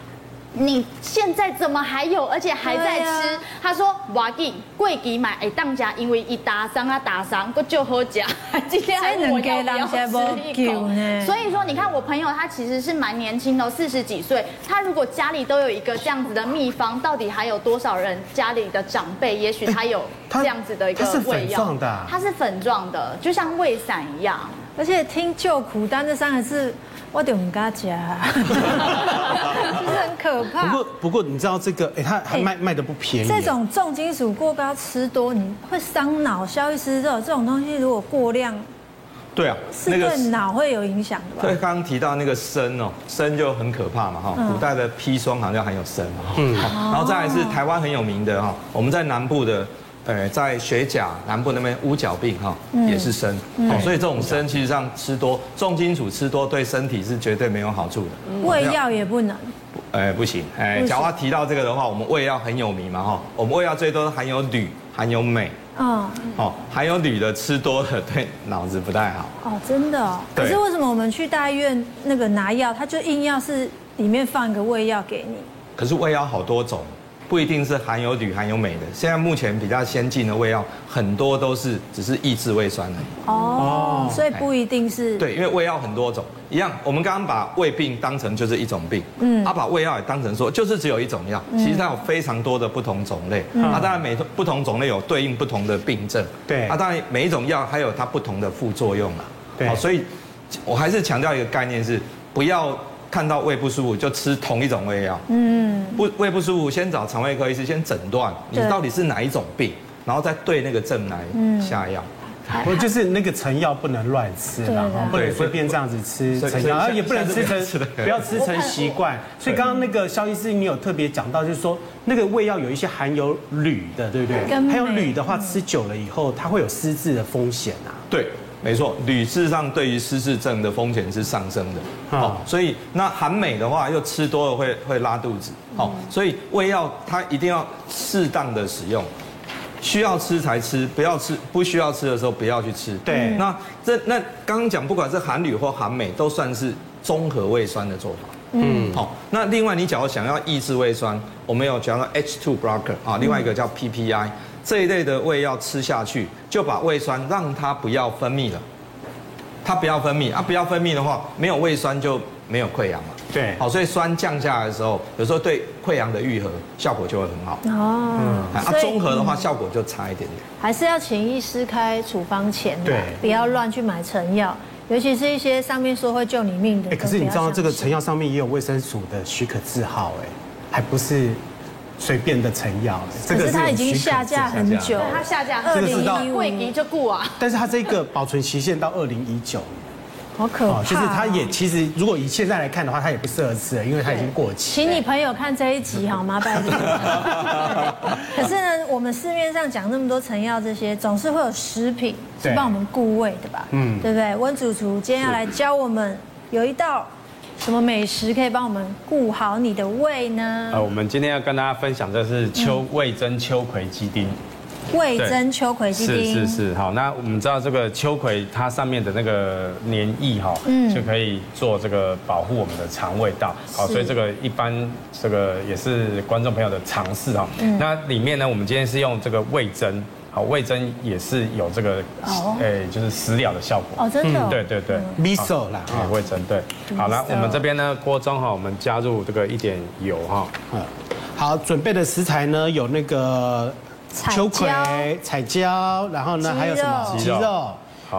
你现在怎么还有，而且还在吃？啊、他说：“瓦记贵给买，哎，当家因为一打伤啊打伤，我就喝假。今天还我要不要吃一口？所以说，你看我朋友他其实是蛮年轻的，四十几岁。他如果家里都有一个这样子的秘方，到底还有多少人家里的长辈，也许他有这样子的一个胃药？它是粉状的，就像胃散一样。而且听救苦丹这三个字。”我就唔敢吃，就 是很可怕。不过不过，你知道这个，哎，它还卖卖的不便宜。这种重金属过高吃多，你会伤脑。萧医师，这种东西如果过量，对啊，是对脑会有影响的吧？对，刚刚提到那个砷哦，砷就很可怕嘛哈。古代的砒霜好像含有砷嘛，嗯，然后再来是台湾很有名的哈，我们在南部的。呃，在雪甲南部那边乌脚病哈，也是砷，哦，所以这种砷其实上吃多，重金属吃多对身体是绝对没有好处的。胃药也不能。哎，不行，哎，假如提到这个的话，我们胃药很有名嘛哈，我们胃药最多含有铝，含有镁。嗯。哦，含有铝的吃多了对脑子不太好。哦，真的哦。可是为什么我们去大医院那个拿药，他就硬要是里面放一个胃药给你？可是胃药好多种。不一定是含有铝、含有镁的。现在目前比较先进的胃药，很多都是只是抑制胃酸而已。哦，所以不一定是。对，因为胃药很多种，一样。我们刚刚把胃病当成就是一种病，嗯，他把胃药也当成说就是只有一种药，其实它有非常多的不同种类。啊，当然每不同种类有对应不同的病症。对。啊，当然每一种药还有它不同的副作用嘛。对。所以，我还是强调一个概念是，不要。看到胃不舒服就吃同一种胃药，嗯，不胃不舒服先找肠胃科医师先诊断你到底是哪一种病，然后再对那个症来下药。不就是那个成药不能乱吃，然后不能随便这样子吃成药，然后也不能吃成不要吃成 习惯。所以刚刚那个肖医师你有特别讲到，就是说那个胃药有一些含有铝的，对不对？含有铝的话吃久了以后，它会有失智的风险啊。对。没错，铝事实上对于失智症的风险是上升的。好，所以那含镁的话，又吃多了会会拉肚子。好，所以胃药它一定要适当的使用，需要吃才吃，不要吃不需要吃的时候不要去吃。对，那这那刚刚讲，不管是含铝或含镁，都算是中和胃酸的做法。嗯，好，那另外你假如想要抑制胃酸，我们有讲到 H2 blocker 啊，另外一个叫 PPI。这一类的胃药吃下去，就把胃酸让它不要分泌了，它不要分泌啊，不要分泌的话，没有胃酸就没有溃疡嘛。对，好，所以酸降下来的时候，有时候对溃疡的愈合效果就会很好。哦，嗯，啊，综合的话效果就差一点点。还是要请医师开处方前，对，不要乱去买成药，尤其是一些上面说会救你命的。哎，可是你知道这个成药上面也有卫生署的许可字号，哎，还不是。随便的成药，这个是它已经下架很久，它下架二零一五年就过啊。但是它这个保存期限到二零一九，好可怕。就是它也其实，如果以现在来看的话，它也不适合吃了，因为它已经过期。请你朋友看这一集好吗？拜托。可是呢，我们市面上讲那么多成药，这些总是会有食品是帮我们固胃的吧？嗯，对不对？温主厨今天要来教我们有一道。什么美食可以帮我们顾好你的胃呢？呃，我们今天要跟大家分享的是秋味噌秋葵鸡丁。味噌秋葵鸡丁是是是，好，那我们知道这个秋葵它上面的那个黏液哈，嗯，就可以做这个保护我们的肠胃道。好，所以这个一般这个也是观众朋友的尝试哈。那里面呢，我们今天是用这个味噌。好，味噌也是有这个，哎，就是食疗的效果。哦，真的。对对对，miso 啦，味噌对。好了，我们这边呢，锅中哈，我们加入这个一点油哈。嗯。好，准备的食材呢有那个秋葵、彩椒，然后呢还有什么？鸡肉。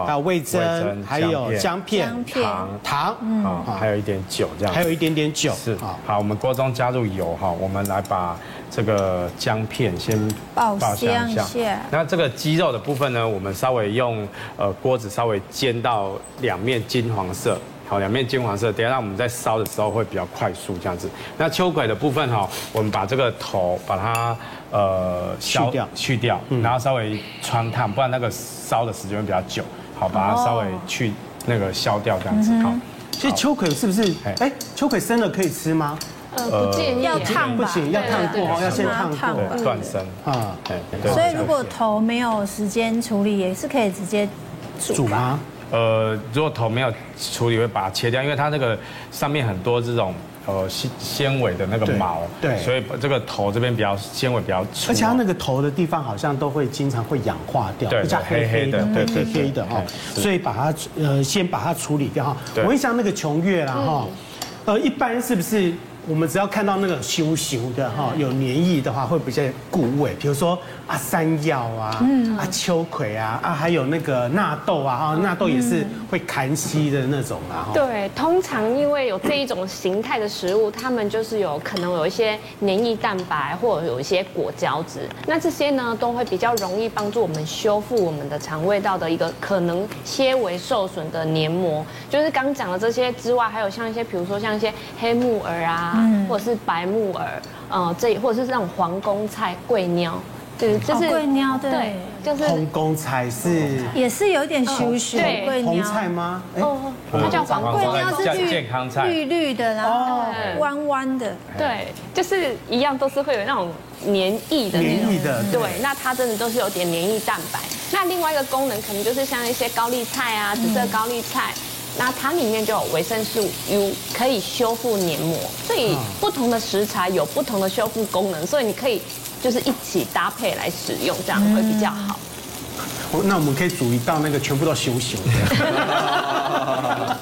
还有味增，还有姜片、糖、糖，啊，还有一点酒这样，还有一点点酒。是，好，我们锅中加入油哈，我们来把这个姜片先爆香一下。那这个鸡肉的部分呢，我们稍微用呃锅子稍微煎到两面金黄色。好，两面金黄色，等下让我们在烧的时候会比较快速这样子。那秋葵的部分哈，我们把这个头把它呃去掉，去掉，然后稍微穿烫，不然那个烧的时间会比较久。好，把它稍微去那个消掉这样子。好，其实秋葵是不是？哎，秋葵生了可以吃吗？呃，不建议，要烫不行，要烫过哦，要先烫过，断生啊。对，所以如果头没有时间处理，也是可以直接煮吗？呃，如果头没有处理，会把它切掉，因为它那个上面很多这种呃纤纤维的那个毛，对，所以这个头这边比较纤维比较粗，而且它那个头的地方好像都会经常会氧化掉，对，黑黑的，对，黑黑的哈，所以把它呃先把它处理掉哈。我印象那个琼月啦哈，呃，一般是不是？我们只要看到那个熊熊的哈，有黏液的话，会比较顾味。比如说啊，山药啊，嗯，啊，秋葵啊，啊，还有那个纳豆啊，哈，纳豆也是会痰稀的那种啊。对，通常因为有这一种形态的食物，它们就是有可能有一些黏液蛋白，或者有一些果胶质。那这些呢，都会比较容易帮助我们修复我们的肠胃道的一个可能纤维受损的黏膜。就是刚讲的这些之外，还有像一些，比如说像一些黑木耳啊。或者是白木耳，呃，这或者是这种皇宫菜、桂鸟，对，就是桂鸟，对，就是皇宫菜是也是有点羞羞，对，红菜吗？哦，它叫皇桂鸟，是绿健康菜，绿绿的，然后弯弯的，对，就是一样都是会有那种黏液的那种，对，那它真的都是有点黏液蛋白。那另外一个功能可能就是像一些高丽菜啊，紫色高丽菜。那它里面就有维生素 U，可以修复黏膜，所以不同的食材有不同的修复功能，所以你可以就是一起搭配来使用，这样会比较好。那我们可以煮一道那个全部都熊熊的。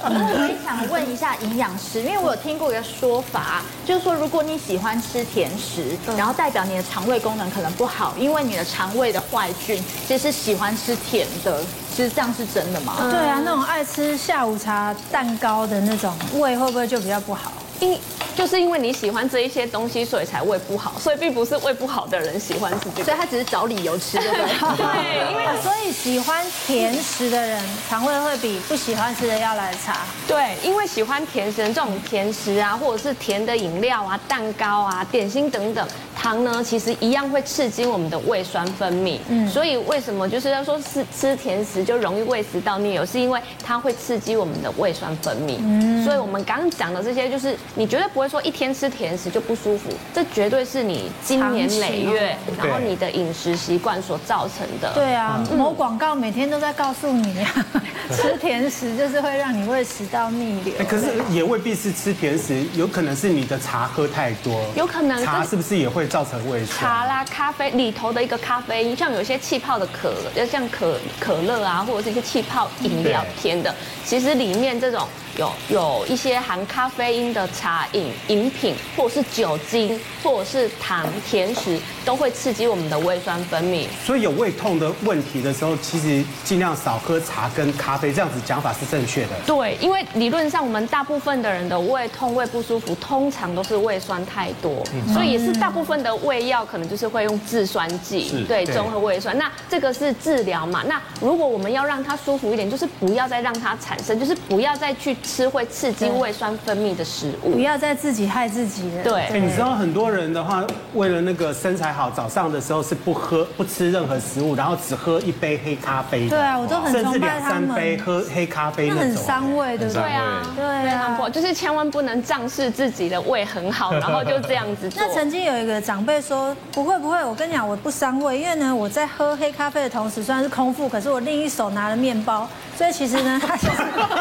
我也想问一下营养师，因为我有听过一个说法，就是说如果你喜欢吃甜食，然后代表你的肠胃功能可能不好，因为你的肠胃的坏菌其实是喜欢吃甜的。其实这样是真的吗？对啊，那种爱吃下午茶蛋糕的那种胃会不会就比较不好？因就是因为你喜欢这一些东西，所以才胃不好，所以并不是胃不好的人喜欢吃这个，所以他只是找理由吃的。对，因为所以喜欢甜食的人，肠胃会比不喜欢吃的要来差。对，因为喜欢甜食这种甜食啊，或者是甜的饮料啊、蛋糕啊、点心等等，糖呢其实一样会刺激我们的胃酸分泌。嗯，所以为什么就是要说是吃甜食就容易胃食道逆流，是因为它会刺激我们的胃酸分泌。嗯，所以我们刚刚讲的这些，就是你绝对不会。说一天吃甜食就不舒服，这绝对是你经年累月，然后你的饮食习惯所造成的。对啊，某广告每天都在告诉你啊，吃甜食就是会让你胃食道逆流。可是也未必是吃甜食，有可能是你的茶喝太多，有可能茶是不是也会造成胃酸？茶啦，咖啡里头的一个咖啡因，像有一些气泡的可，就像可可乐啊，或者是一些气泡饮料甜的，其实里面这种。有有一些含咖啡因的茶饮饮品，或者是酒精，或者是糖甜食，都会刺激我们的胃酸分泌。所以有胃痛的问题的时候，其实尽量少喝茶跟咖啡，这样子讲法是正确的。对，因为理论上我们大部分的人的胃痛、胃不舒服，通常都是胃酸太多，所以也是大部分的胃药可能就是会用制酸剂，对，中和胃酸。那这个是治疗嘛？那如果我们要让它舒服一点，就是不要再让它产生，就是不要再去。吃会刺激胃酸分泌的食物，不要再自己害自己了。对，哎，你知道很多人的话，为了那个身材好，早上的时候是不喝、不吃任何食物，然后只喝一杯黑咖啡。对啊，我都很崇拜他们。甚至两三杯喝黑咖啡那种，很伤胃，对不对？对啊，对啊，就是千万不能仗势自己的胃很好，然后就这样子。那曾经有一个长辈说，不会不会，我跟你讲，我不伤胃，因为呢，我在喝黑咖啡的同时，虽然是空腹，可是我另一手拿了面包，所以其实呢，他其实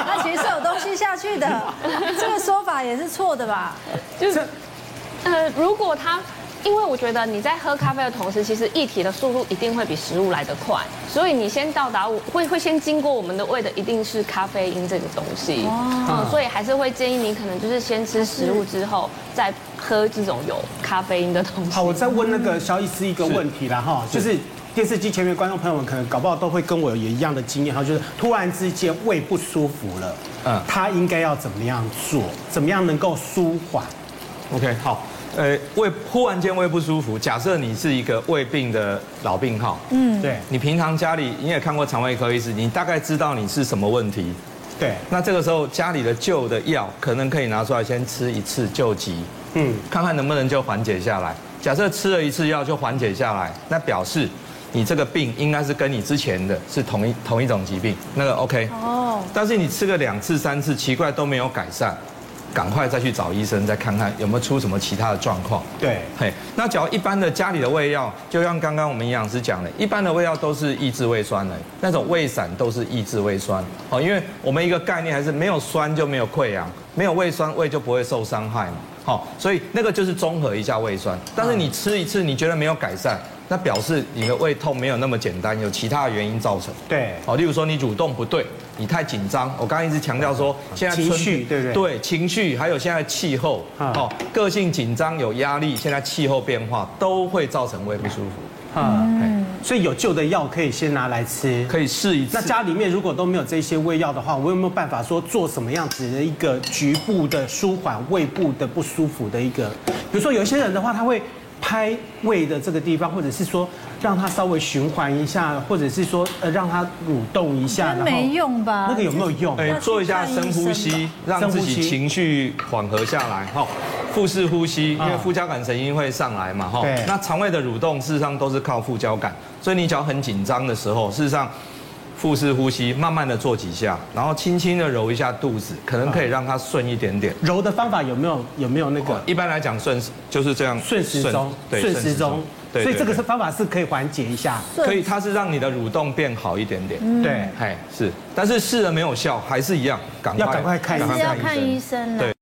它其实是有东西下去的，这个说法也是错的吧？就是，呃，如果他，因为我觉得你在喝咖啡的同时，其实液体的速度一定会比食物来得快，所以你先到达，会会先经过我们的胃的，一定是咖啡因这个东西。哦。嗯，所以还是会建议你可能就是先吃食物之后，再喝这种有咖啡因的东西。好，我再问那个萧医师一个问题啦哈，就是。电视机前面观众朋友们可能搞不好都会跟我有一样的经验，哈，就是突然之间胃不舒服了，嗯，他应该要怎么样做？怎么样能够舒缓？OK，好，呃，胃忽然间胃不舒服，假设你是一个胃病的老病号，嗯，对，你平常家里你也看过肠胃科医师，你大概知道你是什么问题，对，那这个时候家里的旧的药可能可以拿出来先吃一次救急，嗯，看看能不能就缓解下来。假设吃了一次药就缓解下来，那表示你这个病应该是跟你之前的是同一同一种疾病，那个 OK。哦。但是你吃个两次三次，奇怪都没有改善，赶快再去找医生，再看看有没有出什么其他的状况。对。嘿，那假如一般的家里的胃药，就像刚刚我们营养师讲的，一般的胃药都是抑制胃酸的，那种胃散都是抑制胃酸。哦，因为我们一个概念还是没有酸就没有溃疡，没有胃酸胃就不会受伤害嘛。好，所以那个就是综合一下胃酸，但是你吃一次你觉得没有改善，那表示你的胃痛没有那么简单，有其他的原因造成。对，好，例如说你蠕动不对，你太紧张。我刚刚一直强调说，现在情绪对不对？对，情绪还有现在气候，哦，个性紧张有压力，现在气候变化都会造成胃不舒服。嗯，所以有旧的药可以先拿来吃，可以试一次。那家里面如果都没有这些胃药的话，我有没有办法说做什么样子的一个局部的舒缓胃部的不舒服的一个？比如说有一些人的话，他会拍胃的这个地方，或者是说让它稍微循环一下，或者是说呃让它蠕动一下，没用吧？那个有没有用？哎，做一下深呼吸，让自己情绪缓和下来。哈。腹式呼吸，因为副交感神经会上来嘛，哈。对。那肠胃的蠕动事实上都是靠副交感，所以你只要很紧张的时候，事实上腹式呼吸，慢慢的做几下，然后轻轻的揉一下肚子，可能可以让它顺一点点。揉的方法有没有有没有那个？一般来讲顺就是这样，顺时钟，对，顺时钟。对。所以这个是方法是可以缓解一下，可以，它是让你的蠕动变好一点点。对，哎，是，但是试了没有效，还是一样，赶快要赶快看医生，要看医生。对。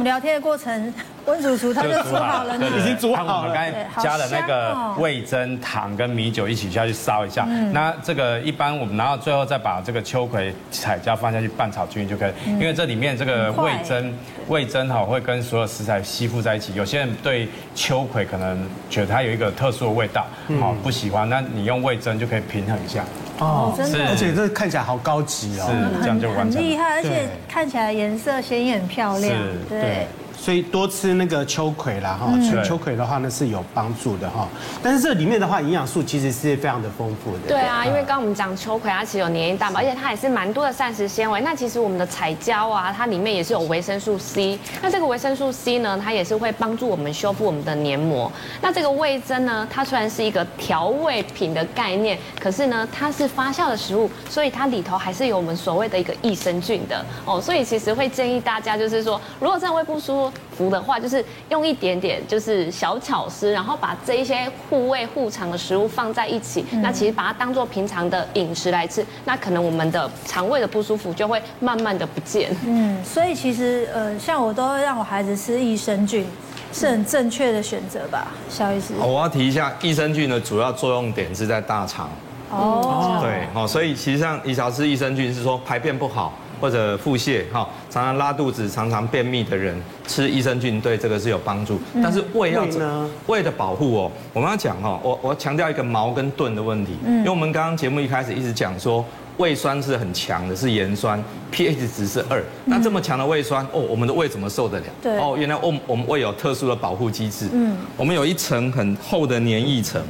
们聊天的过程，温主厨他就煮好了，已经煮好了。我们刚才加了那个味噌、糖跟米酒一起下去烧一下。那这个一般我们然后最后再把这个秋葵、彩椒放下去拌炒均匀就可以。因为这里面这个味噌，味噌哈会跟所有食材吸附在一起。有些人对秋葵可能觉得它有一个特殊的味道，好不喜欢，那你用味噌就可以平衡一下。哦，真的，而且这看起来好高级哦，是这样就完成。很厉害，而且看起来颜色鲜艳漂亮，对。所以多吃那个秋葵啦，哈，吃秋葵的话呢是有帮助的哈。但是这里面的话，营养素其实是非常的丰富的。对啊，因为刚刚我们讲秋葵，它其实有黏液蛋白，而且它也是蛮多的膳食纤维。那其实我们的彩椒啊，它里面也是有维生素 C。那这个维生素 C 呢，它也是会帮助我们修复我们的黏膜。那这个味增呢，它虽然是一个调味品的概念，可是呢，它是发酵的食物，所以它里头还是有我们所谓的一个益生菌的哦。所以其实会建议大家，就是说，如果真的胃不舒服，服的话，就是用一点点，就是小巧思，然后把这一些护胃护肠的食物放在一起，嗯、那其实把它当做平常的饮食来吃，那可能我们的肠胃的不舒服就会慢慢的不见。嗯，所以其实呃，像我都会让我孩子吃益生菌，是很正确的选择吧，萧医师。我要提一下，益生菌的主要作用点是在大肠。哦。对，哦，所以其实像你少吃益生菌是说排便不好。或者腹泻哈，常常拉肚子、常常便秘的人吃益生菌对这个是有帮助。但是胃要怎么？胃的保护哦，我们要讲哈，我我强调一个矛跟盾的问题。因为我们刚刚节目一开始一直讲说，胃酸是很强的，是盐酸，pH 值是二。那这么强的胃酸哦，我们的胃怎么受得了？对哦，原来我我们胃有特殊的保护机制。嗯，我们有一层很厚的黏液层。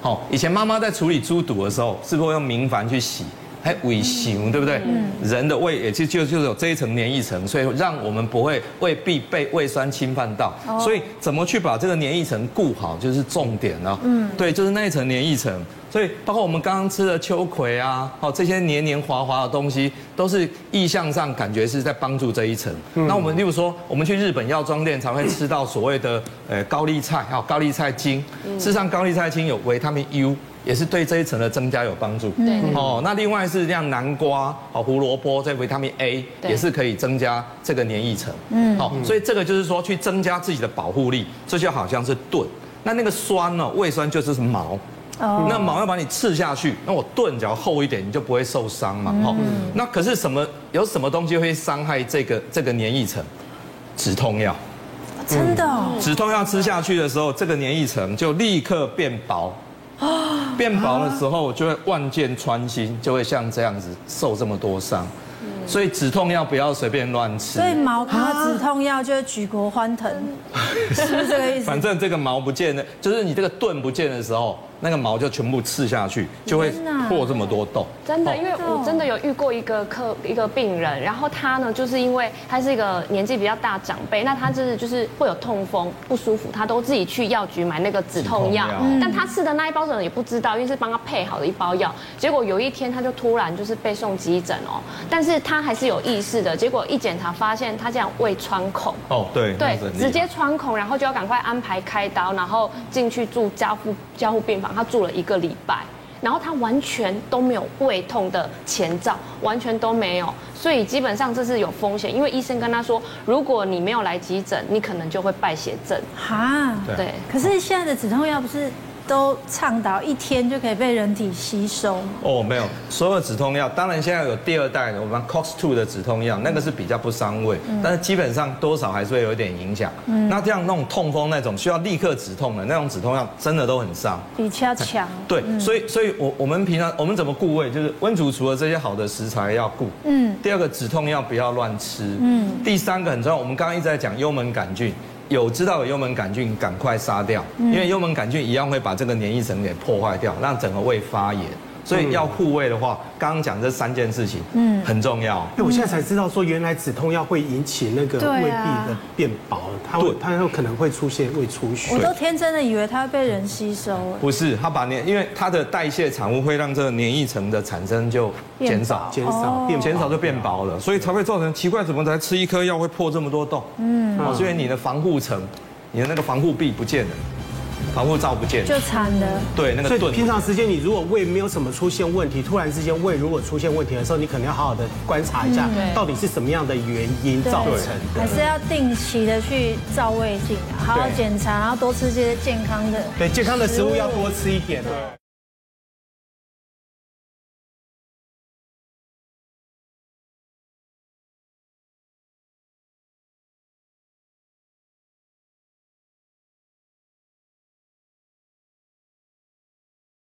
好，以前妈妈在处理猪肚的时候，是不是会用明矾去洗？还胃行，对不对？嗯，人的胃也就就就是有这一层黏液层，所以让我们不会胃壁被胃酸侵犯到。所以怎么去把这个黏液层顾好，就是重点了。嗯，对，就是那一层黏液层。所以包括我们刚刚吃的秋葵啊，哦，这些黏黏滑滑的东西，都是意向上感觉是在帮助这一层。那我们例如说，我们去日本药妆店才会吃到所谓的呃高丽菜，还有高丽菜精。事实上，高丽菜精有维他命 U。也是对这一层的增加有帮助。对。哦，那另外是像南瓜、哦胡萝卜，这维他命 A 也是可以增加这个黏液层。嗯。好，所以这个就是说去增加自己的保护力，这就好像是盾。那那个酸呢？胃酸就是毛。哦，那毛要把你刺下去，那我盾只要厚一点，你就不会受伤嘛。好，那可是什么？有什么东西会伤害这个这个黏液层？止痛药。真的。止痛药吃下去的时候，这个黏液层就立刻变薄。变薄的时候就会万箭穿心，就会像这样子受这么多伤。所以止痛药不要随便乱吃。所以毛卡止痛药就是举国欢腾，是不是这个意思？反正这个毛不见了，就是你这个盾不见的时候。那个毛就全部刺下去，就会破这么多洞。真的，因为我真的有遇过一个客一个病人，然后他呢，就是因为他是一个年纪比较大长辈，那他就是就是会有痛风不舒服，他都自己去药局买那个止痛药，但他吃的那一包可能也不知道，因为是帮他配好的一包药。结果有一天他就突然就是被送急诊哦，但是他还是有意识的。结果一检查发现他这样胃穿孔。哦，对对，直接穿孔，然后就要赶快安排开刀，然后进去住加护加护病房。他住了一个礼拜，然后他完全都没有胃痛的前兆，完全都没有，所以基本上这是有风险，因为医生跟他说，如果你没有来急诊，你可能就会败血症。哈，对。可是现在的止痛药不是？都倡导一天就可以被人体吸收。哦，没有，所有止痛药，当然现在有第二代的，我们 COX two 的止痛药，那个是比较不伤胃，但是基本上多少还是会有一点影响。嗯，那这样那种痛风那种需要立刻止痛的那种止痛药，真的都很伤，比较强。对，所以所以我我们平常我们怎么顾胃，就是温主除了这些好的食材要顾，嗯，第二个止痛药不要乱吃，嗯，第三个很重要，我们刚刚一直在讲幽门杆菌。有知道有幽门杆菌，赶快杀掉，因为幽门杆菌一样会把这个黏液层给破坏掉，让整个胃发炎。所以要护胃的话，刚刚讲这三件事情，嗯，很重要。哎，我现在才知道说，原来止痛药会引起那个胃壁的变薄，它会它有可能会出现胃出血。我都天真的以为它会被人吸收。不是，它把黏，因为它的代谢产物会让这个黏液层的产生就减少，减少，变减少就变薄了，所以才会造成奇怪，怎么才吃一颗药会破这么多洞？嗯，哦，所以你的防护层，你的那个防护壁不见了。防护罩不见就惨了。对，那个。所以平常时间，你如果胃没有什么出现问题，突然之间胃如果出现问题的时候，你可能要好好的观察一下，到底是什么样的原因造成的。还是要定期的去照胃镜，好好检查，然后多吃些健康的。对，健康的食物要多吃一点。